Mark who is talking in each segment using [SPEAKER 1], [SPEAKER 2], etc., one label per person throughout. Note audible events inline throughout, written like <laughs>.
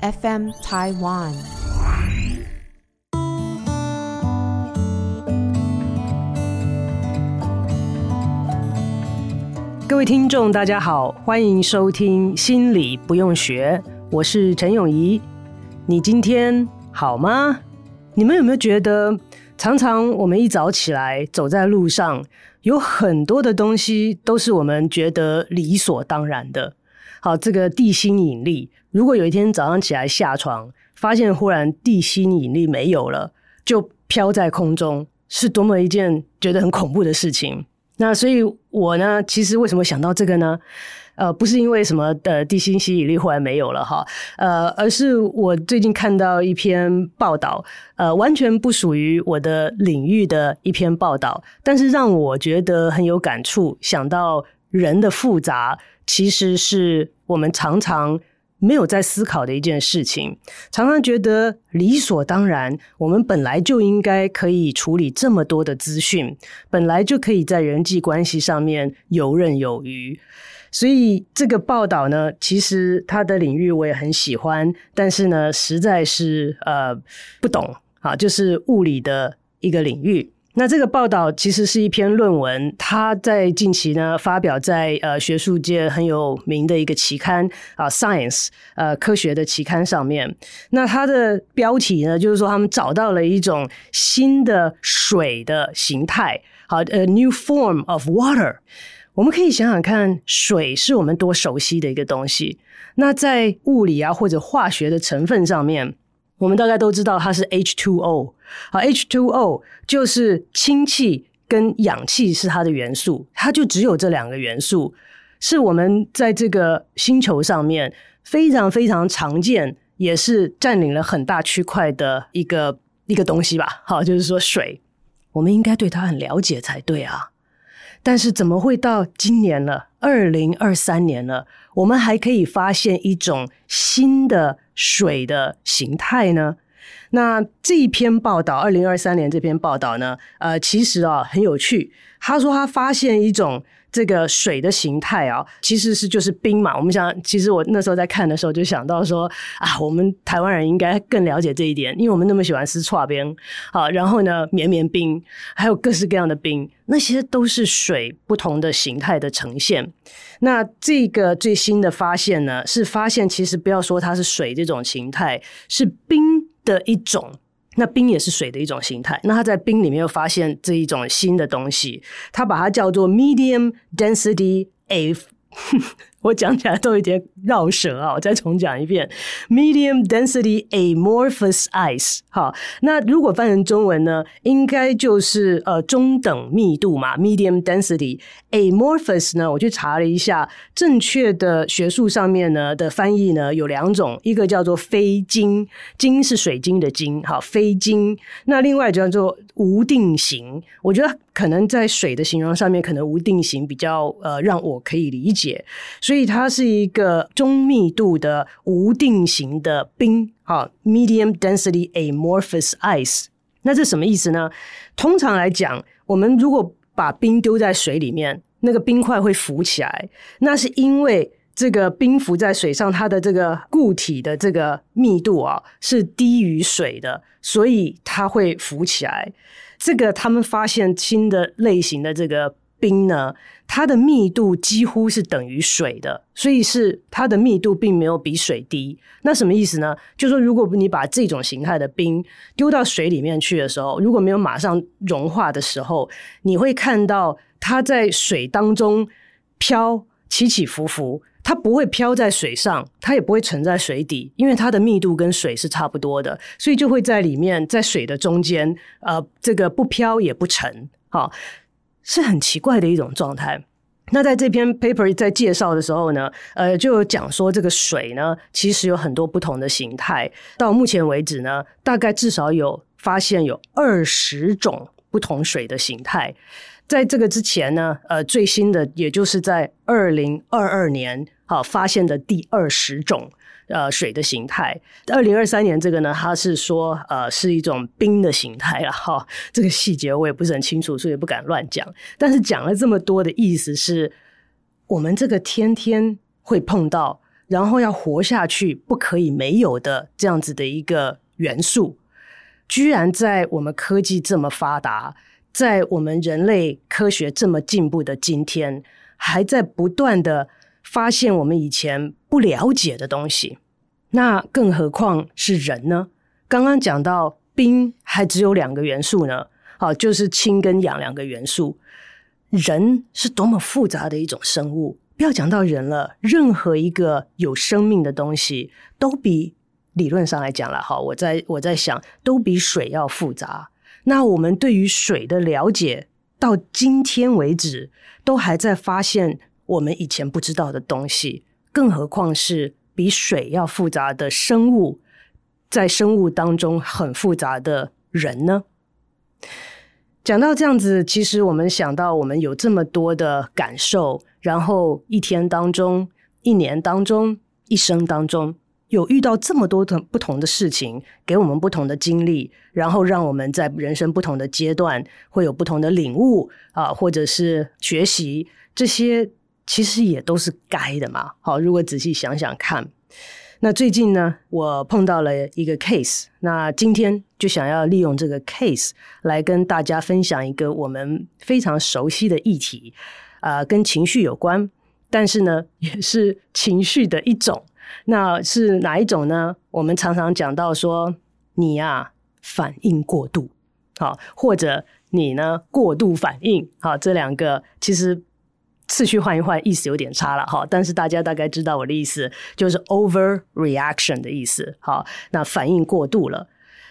[SPEAKER 1] FM Taiwan。
[SPEAKER 2] 各位听众，大家好，欢迎收听《心理不用学》，我是陈永仪。你今天好吗？你们有没有觉得，常常我们一早起来走在路上，有很多的东西都是我们觉得理所当然的。好，这个地心引力，如果有一天早上起来下床，发现忽然地心引力没有了，就飘在空中，是多么一件觉得很恐怖的事情。那所以，我呢，其实为什么想到这个呢？呃，不是因为什么的地心吸引力忽然没有了哈，呃，而是我最近看到一篇报道，呃，完全不属于我的领域的一篇报道，但是让我觉得很有感触，想到人的复杂，其实是我们常常没有在思考的一件事情，常常觉得理所当然，我们本来就应该可以处理这么多的资讯，本来就可以在人际关系上面游刃有余。所以这个报道呢，其实它的领域我也很喜欢，但是呢，实在是呃不懂啊，就是物理的一个领域。那这个报道其实是一篇论文，它在近期呢发表在呃学术界很有名的一个期刊啊，Science 呃科学的期刊上面。那它的标题呢，就是说他们找到了一种新的水的形态，好，A new form of water。我们可以想想看，水是我们多熟悉的一个东西。那在物理啊或者化学的成分上面，我们大概都知道它是 H2O。好，H2O 就是氢气跟氧气是它的元素，它就只有这两个元素，是我们在这个星球上面非常非常常见，也是占领了很大区块的一个一个东西吧。好，就是说水，我们应该对它很了解才对啊。但是怎么会到今年了，二零二三年了，我们还可以发现一种新的水的形态呢？那这一篇报道，二零二三年这篇报道呢，呃，其实啊很有趣。他说他发现一种。这个水的形态啊，其实是就是冰嘛。我们想，其实我那时候在看的时候就想到说啊，我们台湾人应该更了解这一点，因为我们那么喜欢吃剉冰，好，然后呢，绵绵冰，还有各式各样的冰，那些都是水不同的形态的呈现。那这个最新的发现呢，是发现其实不要说它是水这种形态，是冰的一种。那冰也是水的一种形态。那他在冰里面又发现这一种新的东西，他把它叫做 medium density A。<laughs> 我讲起来都有点绕舌啊！我再重讲一遍：medium density amorphous ice。好，那如果翻成中文呢，应该就是呃中等密度嘛，medium density amorphous 呢，我去查了一下，正确的学术上面呢的翻译呢有两种，一个叫做非晶，晶是水晶的晶，好，非晶。那另外叫做无定型，我觉得可能在水的形容上面，可能无定型比较呃让我可以理解，所以。所以它是一个中密度的无定型的冰，好，medium density amorphous ice。那这什么意思呢？通常来讲，我们如果把冰丢在水里面，那个冰块会浮起来，那是因为这个冰浮在水上，它的这个固体的这个密度啊是低于水的，所以它会浮起来。这个他们发现新的类型的这个。冰呢，它的密度几乎是等于水的，所以是它的密度并没有比水低。那什么意思呢？就是说，如果你把这种形态的冰丢到水里面去的时候，如果没有马上融化的时候，你会看到它在水当中飘起起伏伏，它不会飘在水上，它也不会沉在水底，因为它的密度跟水是差不多的，所以就会在里面，在水的中间，呃，这个不飘也不沉，好。是很奇怪的一种状态。那在这篇 paper 在介绍的时候呢，呃，就讲说这个水呢，其实有很多不同的形态。到目前为止呢，大概至少有发现有二十种不同水的形态。在这个之前呢，呃，最新的也就是在二零二二年，好，发现的第二十种。呃，水的形态。二零二三年这个呢，它是说呃是一种冰的形态了哈。这个细节我也不是很清楚，所以不敢乱讲。但是讲了这么多的意思是，我们这个天天会碰到，然后要活下去不可以没有的这样子的一个元素，居然在我们科技这么发达，在我们人类科学这么进步的今天，还在不断的发现我们以前不了解的东西。那更何况是人呢？刚刚讲到冰还只有两个元素呢，好，就是氢跟氧两个元素。人是多么复杂的一种生物。不要讲到人了，任何一个有生命的东西都比理论上来讲了好，我在我在想，都比水要复杂。那我们对于水的了解，到今天为止，都还在发现我们以前不知道的东西，更何况是比水要复杂的生物，在生物当中很复杂的人呢？讲到这样子，其实我们想到我们有这么多的感受。然后一天当中，一年当中，一生当中，有遇到这么多的不同的事情，给我们不同的经历，然后让我们在人生不同的阶段会有不同的领悟啊，或者是学习，这些其实也都是该的嘛。好，如果仔细想想看，那最近呢，我碰到了一个 case，那今天就想要利用这个 case 来跟大家分享一个我们非常熟悉的议题。啊、跟情绪有关，但是呢，也是情绪的一种。那是哪一种呢？我们常常讲到说，你呀、反应过度，好，或者你呢过度反应，好，这两个其实次序换一换，意思有点差了，哈。但是大家大概知道我的意思，就是 overreaction 的意思，好，那反应过度了。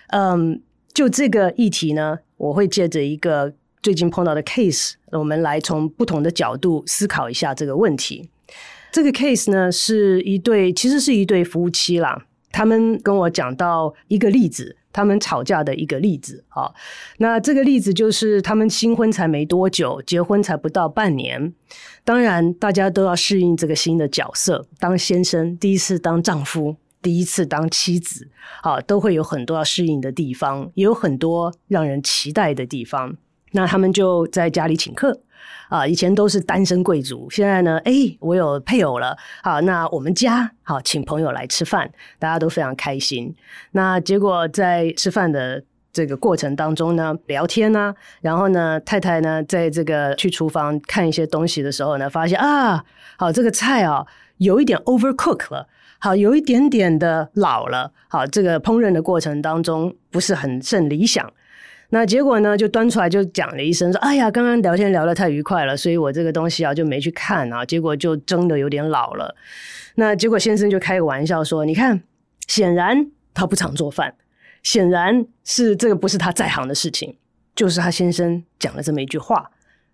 [SPEAKER 2] 嗯，就这个议题呢，我会借着一个。最近碰到的 case，我们来从不同的角度思考一下这个问题。这个 case 呢，是一对，其实是一对夫妻啦。他们跟我讲到一个例子，他们吵架的一个例子。好，那这个例子就是他们新婚才没多久，结婚才不到半年。当然，大家都要适应这个新的角色，当先生，第一次当丈夫，第一次当妻子，好，都会有很多要适应的地方，也有很多让人期待的地方。那他们就在家里请客啊，以前都是单身贵族，现在呢，哎，我有配偶了，好，那我们家好，请朋友来吃饭，大家都非常开心。那结果在吃饭的这个过程当中呢，聊天呢、然后呢，太太呢，在这个去厨房看一些东西的时候呢，发现啊，好，这个菜啊，有一点 overcook 了，好，有一点点的老了，好，这个烹饪的过程当中不是很甚理想。那结果呢，就端出来就讲了一声说：“哎呀，刚刚聊天聊得太愉快了，所以我这个东西啊就没去看啊，结果就蒸得有点老了。”那结果先生就开个玩笑说：“你看，显然他不常做饭，显然是这个不是他在行的事情。”就是他先生讲了这么一句话，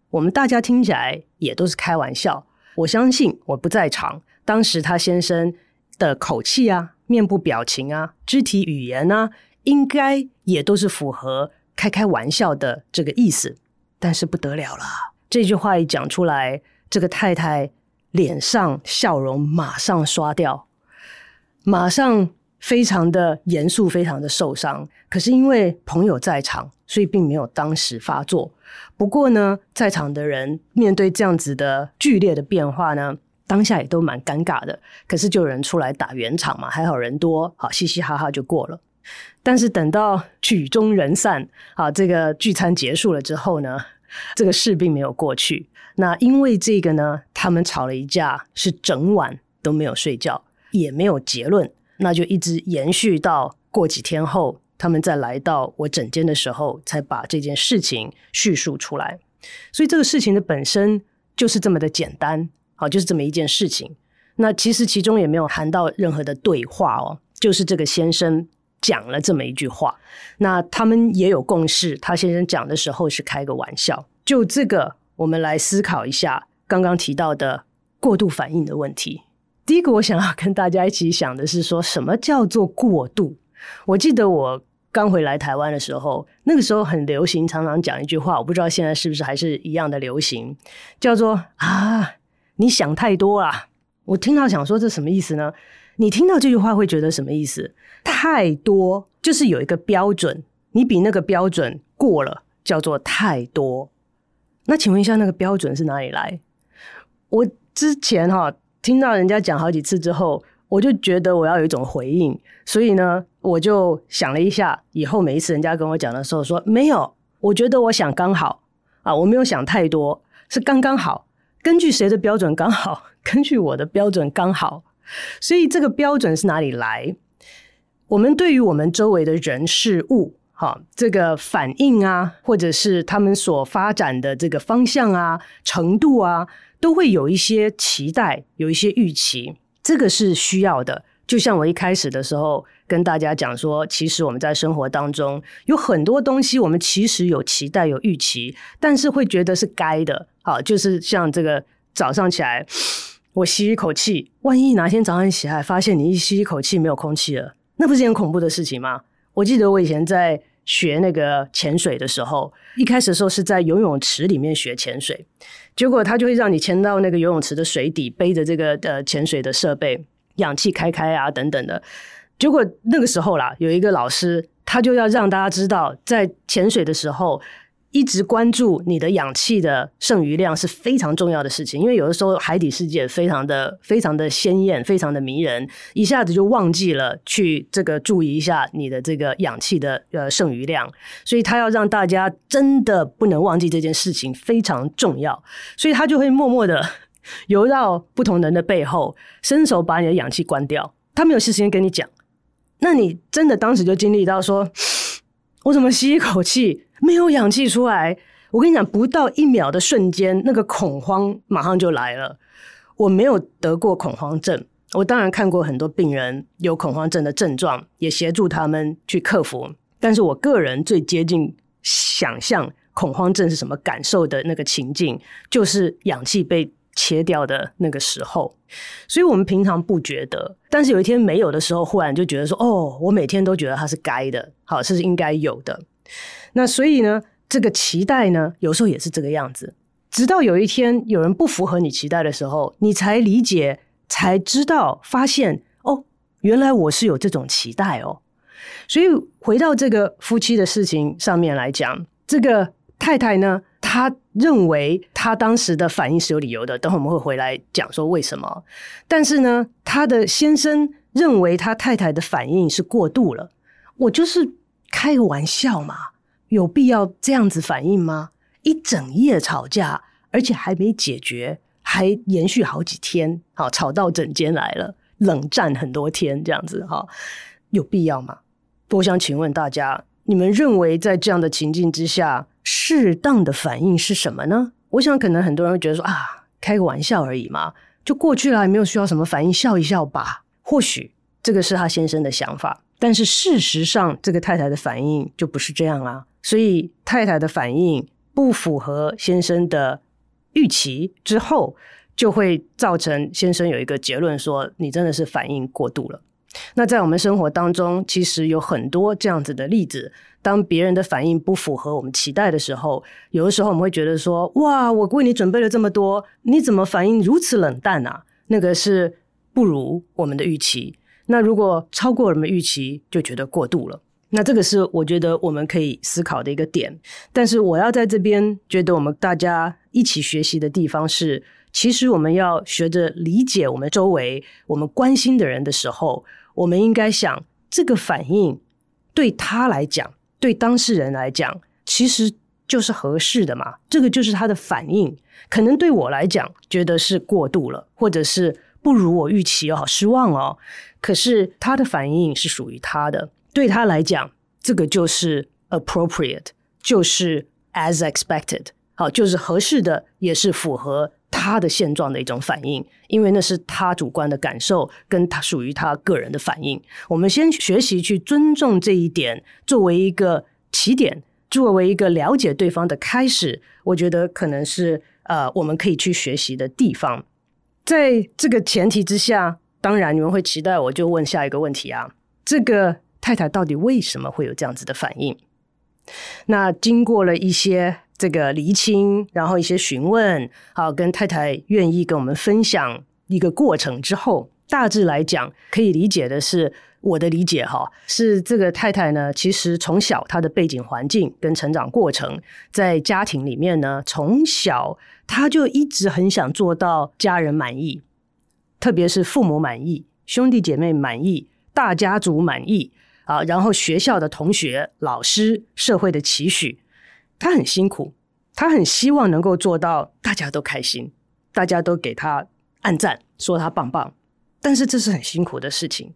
[SPEAKER 2] 我们大家听起来也都是开玩笑。我相信我不在场，当时他先生的口气啊、面部表情啊、肢体语言啊，应该也都是符合。开开玩笑的这个意思，但是不得了了。这句话一讲出来，这个太太脸上笑容马上刷掉，马上非常的严肃，非常的受伤。可是因为朋友在场，所以并没有当时发作。不过呢，在场的人面对这样子的剧烈的变化呢，当下也都蛮尴尬的。可是就有人出来打圆场嘛，还好人多，好嘻嘻哈哈就过了。<laughs> 但是等到曲终人散，啊，这个聚餐结束了之后呢，这个事并没有过去。那因为这个呢，他们吵了一架，是整晚都没有睡觉，也没有结论，那就一直延续到过几天后，他们再来到我诊间的时候，才把这件事情叙述出来。所以这个事情的本身就是这么的简单，好，就是这么一件事情。那其实其中也没有含到任何的对话哦，就是这个先生。讲了这么一句话，那他们也有共识。他先生讲的时候是开个玩笑。就这个，我们来思考一下刚刚提到的过度反应的问题。第一个，我想要跟大家一起想的是，说什么叫做过度？我记得我刚回来台湾的时候，那个时候很流行，常常讲一句话，我不知道现在是不是还是一样的流行，叫做啊，你想太多了。我听到想说，这什么意思呢？你听到这句话会觉得什么意思？太多就是有一个标准，你比那个标准过了，叫做太多。那请问一下，那个标准是哪里来？我之前哈听到人家讲好几次之后，我就觉得我要有一种回应，所以呢，我就想了一下，以后每一次人家跟我讲的时候说没有，我觉得我想刚好啊，我没有想太多，是刚刚好。根据谁的标准刚好？根据我的标准刚好。所以这个标准是哪里来？我们对于我们周围的人事物，哈，这个反应啊，或者是他们所发展的这个方向啊、程度啊，都会有一些期待，有一些预期。这个是需要的，就像我一开始的时候跟大家讲说，其实我们在生活当中有很多东西，我们其实有期待、有预期，但是会觉得是该的。好，就是像这个早上起来，我吸一口气，万一哪天早上起来发现你一吸一口气没有空气了，那不是很恐怖的事情吗？我记得我以前在学那个潜水的时候，一开始的时候是在游泳池里面学潜水。结果他就会让你潜到那个游泳池的水底，背着这个呃潜水的设备，氧气开开啊等等的。结果那个时候啦，有一个老师，他就要让大家知道，在潜水的时候。一直关注你的氧气的剩余量是非常重要的事情，因为有的时候海底世界非常的、非常的鲜艳、非常的迷人，一下子就忘记了去这个注意一下你的这个氧气的呃剩余量，所以他要让大家真的不能忘记这件事情非常重要，所以他就会默默的游到不同人的背后，伸手把你的氧气关掉，他没有事先跟你讲，那你真的当时就经历到说，<sniffs> 我怎么吸一口气？没有氧气出来，我跟你讲，不到一秒的瞬间，那个恐慌马上就来了。我没有得过恐慌症，我当然看过很多病人有恐慌症的症状，也协助他们去克服。但是我个人最接近想象恐慌症是什么感受的那个情境，就是氧气被切掉的那个时候。所以我们平常不觉得，但是有一天没有的时候，忽然就觉得说：“哦，我每天都觉得它是该的，好，这是应该有的。”那所以呢，这个期待呢，有时候也是这个样子。直到有一天有人不符合你期待的时候，你才理解，才知道，发现哦，原来我是有这种期待哦。所以回到这个夫妻的事情上面来讲，这个太太呢，她认为她当时的反应是有理由的。等会我们会回来讲说为什么。但是呢，她的先生认为他太太的反应是过度了。我就是。开个玩笑嘛，有必要这样子反应吗？一整夜吵架，而且还没解决，还延续好几天，好，吵到整间来了，冷战很多天，这样子哈，有必要吗？我想请问大家，你们认为在这样的情境之下，适当的反应是什么呢？我想可能很多人会觉得说啊，开个玩笑而已嘛，就过去了，也没有需要什么反应，笑一笑吧。或许这个是他先生的想法。但是事实上，这个太太的反应就不是这样啊。所以太太的反应不符合先生的预期之后，就会造成先生有一个结论说：“你真的是反应过度了。”那在我们生活当中，其实有很多这样子的例子。当别人的反应不符合我们期待的时候，有的时候我们会觉得说：“哇，我为你准备了这么多，你怎么反应如此冷淡啊？”那个是不如我们的预期。那如果超过我们预期，就觉得过度了。那这个是我觉得我们可以思考的一个点。但是我要在这边觉得我们大家一起学习的地方是，其实我们要学着理解我们周围我们关心的人的时候，我们应该想这个反应对他来讲，对当事人来讲，其实就是合适的嘛。这个就是他的反应，可能对我来讲觉得是过度了，或者是。不如我预期哦，好失望哦。可是他的反应是属于他的，对他来讲，这个就是 appropriate，就是 as expected，好，就是合适的，也是符合他的现状的一种反应，因为那是他主观的感受，跟他属于他个人的反应。我们先学习去尊重这一点，作为一个起点，作为一个了解对方的开始，我觉得可能是呃，我们可以去学习的地方。在这个前提之下，当然你们会期待我就问下一个问题啊，这个太太到底为什么会有这样子的反应？那经过了一些这个厘清，然后一些询问，好，跟太太愿意跟我们分享一个过程之后，大致来讲可以理解的是，我的理解哈，是这个太太呢，其实从小她的背景环境跟成长过程，在家庭里面呢，从小。她就一直很想做到家人满意，特别是父母满意，兄弟姐妹满意，大家族满意啊，然后学校的同学、老师、社会的期许，他很辛苦，他很希望能够做到大家都开心，大家都给他按赞，说他棒棒。但是这是很辛苦的事情。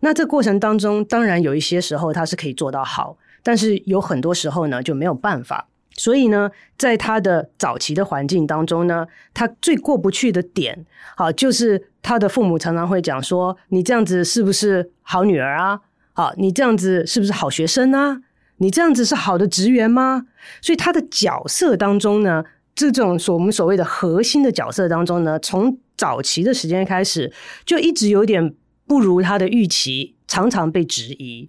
[SPEAKER 2] 那这过程当中，当然有一些时候他是可以做到好，但是有很多时候呢就没有办法。所以呢，在他的早期的环境当中呢，他最过不去的点，好，就是他的父母常常会讲说：“你这样子是不是好女儿啊？好，你这样子是不是好学生啊？你这样子是好的职员吗？”所以他的角色当中呢，这种所我们所谓的核心的角色当中呢，从早期的时间开始，就一直有点不如他的预期，常常被质疑。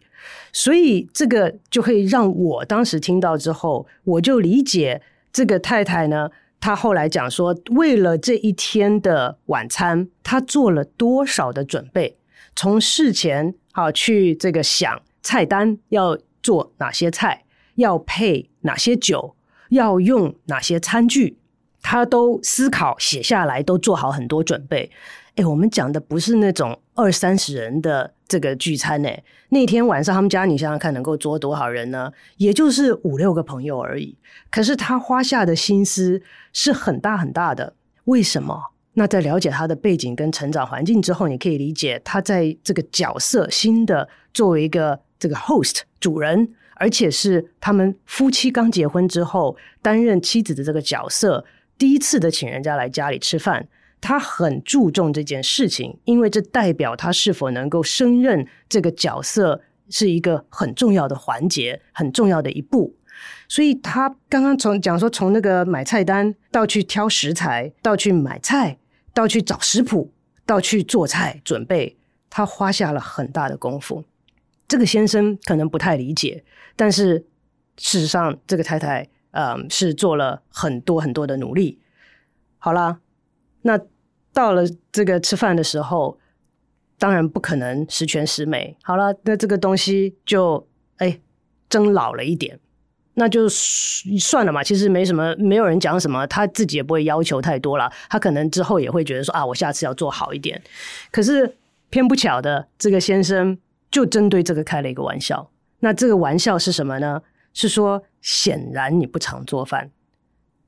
[SPEAKER 2] 所以这个就会让我当时听到之后，我就理解这个太太呢，她后来讲说，为了这一天的晚餐，她做了多少的准备，从事前好去这个想菜单要做哪些菜，要配哪些酒，要用哪些餐具，他都思考写下来，都做好很多准备。哎，我们讲的不是那种二三十人的这个聚餐呢。那天晚上他们家，你想想看，能够坐多少人呢？也就是五六个朋友而已。可是他花下的心思是很大很大的。为什么？那在了解他的背景跟成长环境之后，你可以理解他在这个角色新的作为一个这个 host 主人，而且是他们夫妻刚结婚之后担任妻子的这个角色，第一次的请人家来家里吃饭。他很注重这件事情，因为这代表他是否能够胜任这个角色是一个很重要的环节，很重要的一步。所以他刚刚从讲说，从那个买菜单到去挑食材，到去买菜，到去找食谱，到去做菜准备，他花下了很大的功夫。这个先生可能不太理解，但是事实上，这个太太嗯、是做了很多很多的努力。好了。那到了这个吃饭的时候，当然不可能十全十美。好了，那这个东西就哎，蒸老了一点，那就算了嘛。其实没什么，没有人讲什么，他自己也不会要求太多了。他可能之后也会觉得说啊，我下次要做好一点。可是偏不巧的，这个先生就针对这个开了一个玩笑。那这个玩笑是什么呢？是说显然你不常做饭，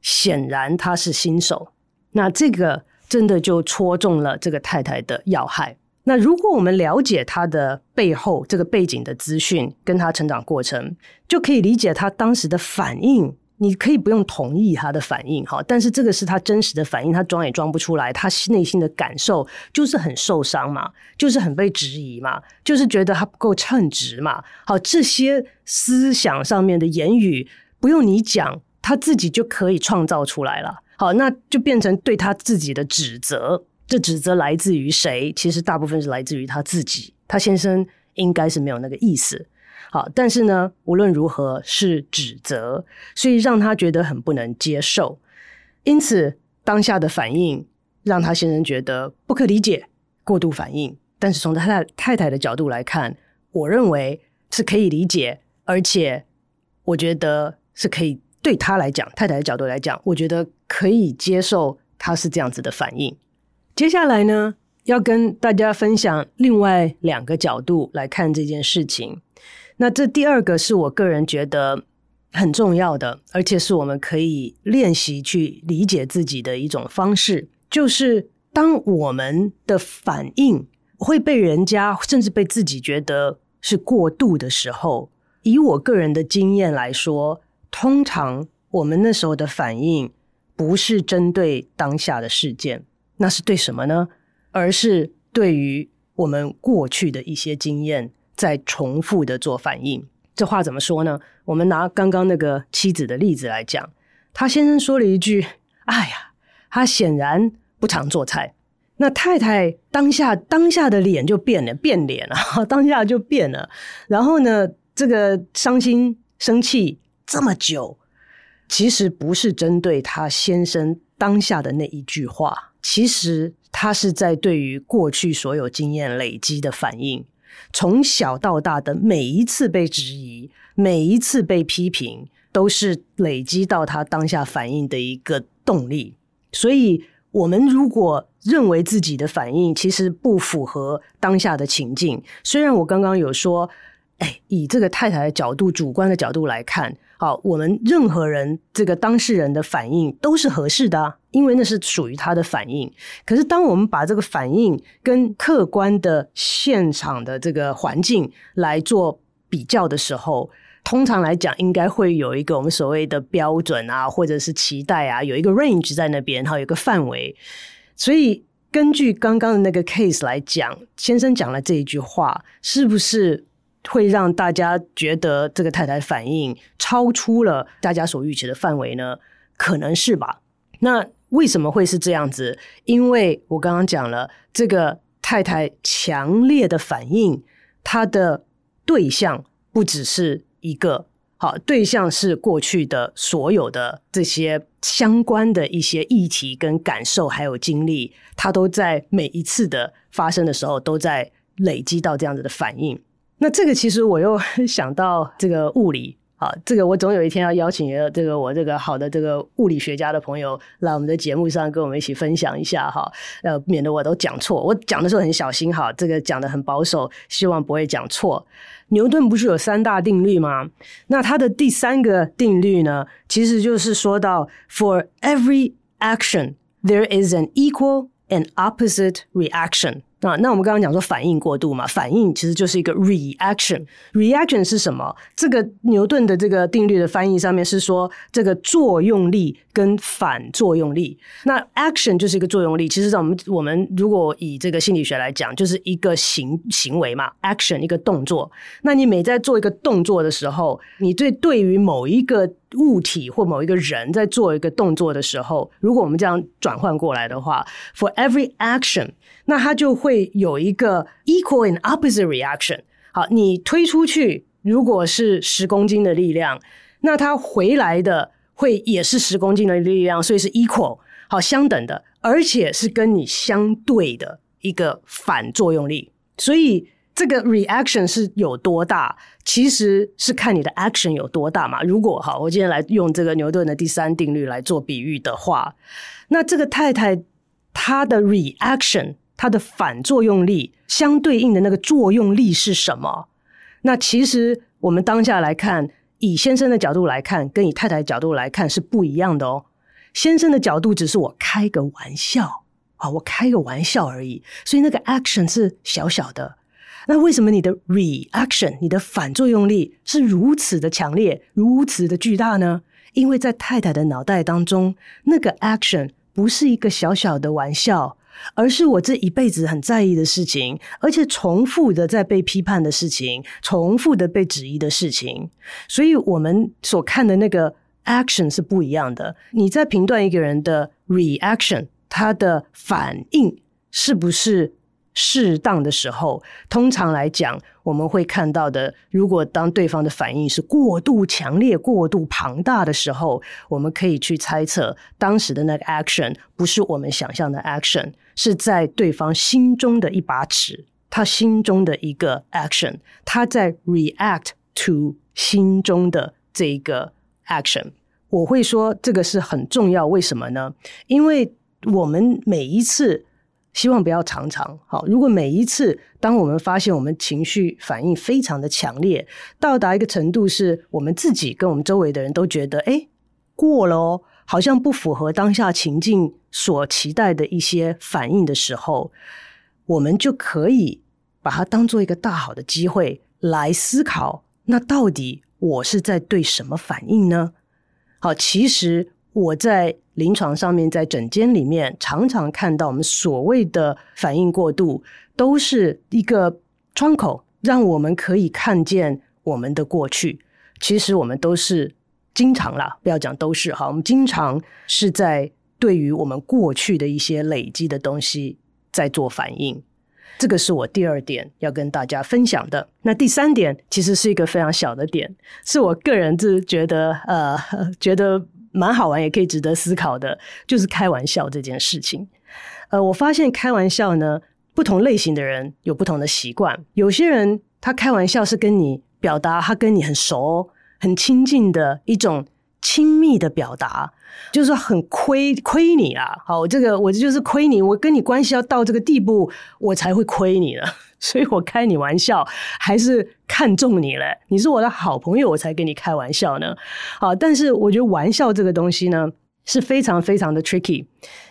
[SPEAKER 2] 显然他是新手。那这个真的就戳中了这个太太的要害。那如果我们了解他的背后这个背景的资讯，跟他成长过程，就可以理解他当时的反应。你可以不用同意他的反应，哈，但是这个是他真实的反应，他装也装不出来。他内心的感受就是很受伤嘛，就是很被质疑嘛，就是觉得他不够称职嘛。好，这些思想上面的言语不用你讲，他自己就可以创造出来了。好，那就变成对他自己的指责。这指责来自于谁？其实大部分是来自于他自己。他先生应该是没有那个意思。好，但是呢，无论如何是指责，所以让他觉得很不能接受。因此，当下的反应让他先生觉得不可理解，过度反应。但是从他太太太的角度来看，我认为是可以理解，而且我觉得是可以。对他来讲，太太的角度来讲，我觉得可以接受他是这样子的反应。接下来呢，要跟大家分享另外两个角度来看这件事情。那这第二个是我个人觉得很重要的，而且是我们可以练习去理解自己的一种方式，就是当我们的反应会被人家甚至被自己觉得是过度的时候，以我个人的经验来说。通常我们那时候的反应不是针对当下的事件，那是对什么呢？而是对于我们过去的一些经验在重复的做反应。这话怎么说呢？我们拿刚刚那个妻子的例子来讲，他先生说了一句：“哎呀，他显然不常做菜。”那太太当下当下的脸就变了，变脸了，<laughs> 当下就变了。然后呢，这个伤心生气。这么久，其实不是针对他先生当下的那一句话，其实他是在对于过去所有经验累积的反应，从小到大的每一次被质疑，每一次被批评，都是累积到他当下反应的一个动力。所以我们如果认为自己的反应其实不符合当下的情境，虽然我刚刚有说，哎，以这个太太的角度、主观的角度来看，好，我们任何人这个当事人的反应都是合适的，因为那是属于他的反应。可是，当我们把这个反应跟客观的现场的这个环境来做比较的时候，通常来讲，应该会有一个我们所谓的标准啊，或者是期待啊，有一个 range 在那边，然后，有一个范围。所以，根据刚刚的那个 case 来讲，先生讲了这一句话，是不是会让大家觉得这个太太反应超出了大家所预期的范围呢？可能是吧。那为什么会是这样子？因为我刚刚讲了，这个太太强烈的反应，她的对象不只是。一个好对象是过去的所有的这些相关的一些议题跟感受还有经历，她都在每一次的发生的时候都在累积到这样子的反应。那这个其实我又 <laughs> 想到这个物理。好，这个我总有一天要邀请这个我这个好的这个物理学家的朋友来我们的节目上跟我们一起分享一下哈，呃，免得我都讲错。我讲的时候很小心哈，这个讲的很保守，希望不会讲错。牛顿不是有三大定律吗？那他的第三个定律呢，其实就是说到，For every action there is an equal and opposite reaction。那那我们刚刚讲说反应过度嘛，反应其实就是一个 reaction。reaction 是什么？这个牛顿的这个定律的翻译上面是说这个作用力跟反作用力。那 action 就是一个作用力。其实，在我们我们如果以这个心理学来讲，就是一个行行为嘛，action 一个动作。那你每在做一个动作的时候，你对对于某一个物体或某一个人在做一个动作的时候，如果我们这样转换过来的话，for every action。那它就会有一个 equal and opposite reaction。好，你推出去如果是十公斤的力量，那它回来的会也是十公斤的力量，所以是 equal，好，相等的，而且是跟你相对的一个反作用力。所以这个 reaction 是有多大，其实是看你的 action 有多大嘛。如果哈，我今天来用这个牛顿的第三定律来做比喻的话，那这个太太她的 reaction。她的反作用力相对应的那个作用力是什么？那其实我们当下来看，以先生的角度来看，跟以太太的角度来看是不一样的哦。先生的角度只是我开个玩笑啊，我开个玩笑而已，所以那个 action 是小小的。那为什么你的 reaction，你的反作用力是如此的强烈，如此的巨大呢？因为在太太的脑袋当中，那个 action 不是一个小小的玩笑。而是我这一辈子很在意的事情，而且重复的在被批判的事情，重复的被质疑的事情，所以我们所看的那个 action 是不一样的。你在评断一个人的 reaction，他的反应是不是适当的时候，通常来讲，我们会看到的，如果当对方的反应是过度强烈、过度庞大的时候，我们可以去猜测当时的那个 action 不是我们想象的 action，是在对方心中的一把尺，他心中的一个 action，他在 react to 心中的这个 action。我会说这个是很重要，为什么呢？因为我们每一次。希望不要常常好。如果每一次，当我们发现我们情绪反应非常的强烈，到达一个程度，是我们自己跟我们周围的人都觉得，哎，过了哦，好像不符合当下情境所期待的一些反应的时候，我们就可以把它当做一个大好的机会来思考，那到底我是在对什么反应呢？好，其实我在。临床上面，在诊间里面，常常看到我们所谓的反应过度，都是一个窗口，让我们可以看见我们的过去。其实我们都是经常啦，不要讲都是哈，我们经常是在对于我们过去的一些累积的东西在做反应。这个是我第二点要跟大家分享的。那第三点其实是一个非常小的点，是我个人是觉得呃觉得。蛮好玩，也可以值得思考的，就是开玩笑这件事情。呃，我发现开玩笑呢，不同类型的人有不同的习惯。有些人他开玩笑是跟你表达他跟你很熟、很亲近的一种亲密的表达，就是说很亏亏你啊。好，这个我就是亏你，我跟你关系要到这个地步，我才会亏你了。<laughs> 所以我开你玩笑，还是看中你了。你是我的好朋友，我才跟你开玩笑呢。好，但是我觉得玩笑这个东西呢，是非常非常的 tricky，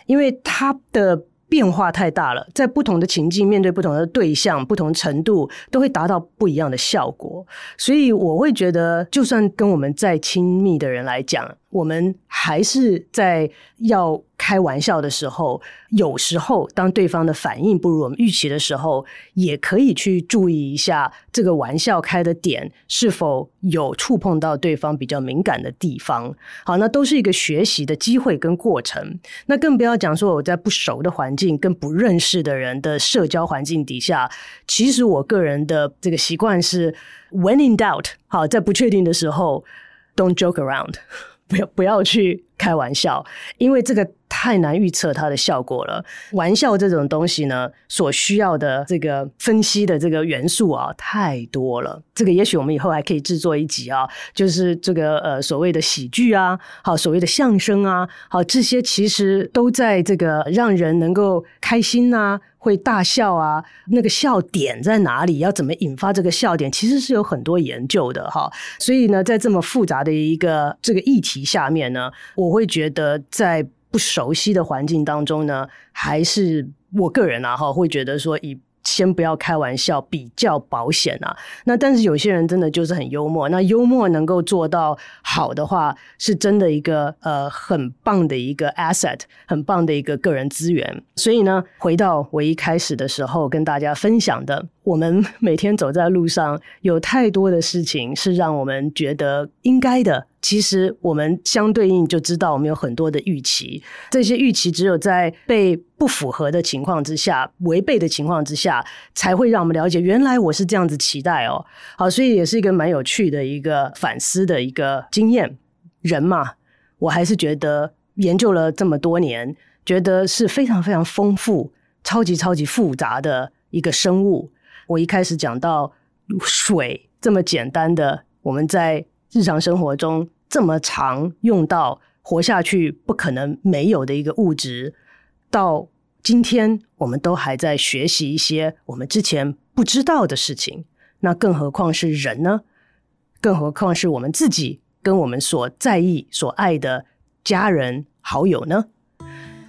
[SPEAKER 2] 因为它的。变化太大了，在不同的情境，面对不同的对象，不同程度都会达到不一样的效果。所以我会觉得，就算跟我们再亲密的人来讲，我们还是在要开玩笑的时候，有时候当对方的反应不如我们预期的时候，也可以去注意一下这个玩笑开的点是否有触碰到对方比较敏感的地方。好，那都是一个学习的机会跟过程。那更不要讲说我在不熟的环境跟不认识的人的社交环境底下，其实我个人的这个习惯是，when in doubt，好，在不确定的时候，don't joke around。<laughs> 不要不要去开玩笑，因为这个太难预测它的效果了。玩笑这种东西呢，所需要的这个分析的这个元素啊，太多了。这个也许我们以后还可以制作一集啊，就是这个呃所谓的喜剧啊，好，所谓的相声啊，好，这些其实都在这个让人能够开心啊。会大笑啊，那个笑点在哪里？要怎么引发这个笑点？其实是有很多研究的哈。所以呢，在这么复杂的一个这个议题下面呢，我会觉得在不熟悉的环境当中呢，还是我个人啊哈，会觉得说以。先不要开玩笑，比较保险啊。那但是有些人真的就是很幽默，那幽默能够做到好的话，是真的一个呃很棒的一个 asset，很棒的一个个人资源。所以呢，回到我一开始的时候跟大家分享的，我们每天走在路上，有太多的事情是让我们觉得应该的。其实我们相对应就知道，我们有很多的预期，这些预期只有在被不符合的情况之下、违背的情况之下，才会让我们了解，原来我是这样子期待哦。好，所以也是一个蛮有趣的一个反思的一个经验。人嘛，我还是觉得研究了这么多年，觉得是非常非常丰富、超级超级复杂的一个生物。我一开始讲到水这么简单的，我们在日常生活中。这么常用到活下去不可能没有的一个物质，到今天我们都还在学习一些我们之前不知道的事情，那更何况是人呢？更何况是我们自己跟我们所在意、所爱的家人、好友呢？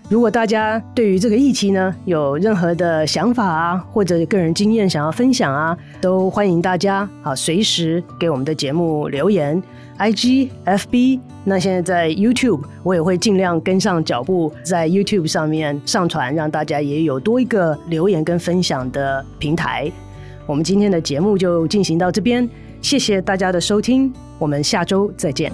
[SPEAKER 2] 如果大家对于这个议题呢，有任何的想法啊，或者个人经验想要分享啊，都欢迎大家啊，随时给我们的节目留言。IG、FB，那现在在 YouTube，我也会尽量跟上脚步，在 YouTube 上面上传，让大家也有多一个留言跟分享的平台。我们今天的节目就进行到这边，谢谢大家的收听，我们下周再见。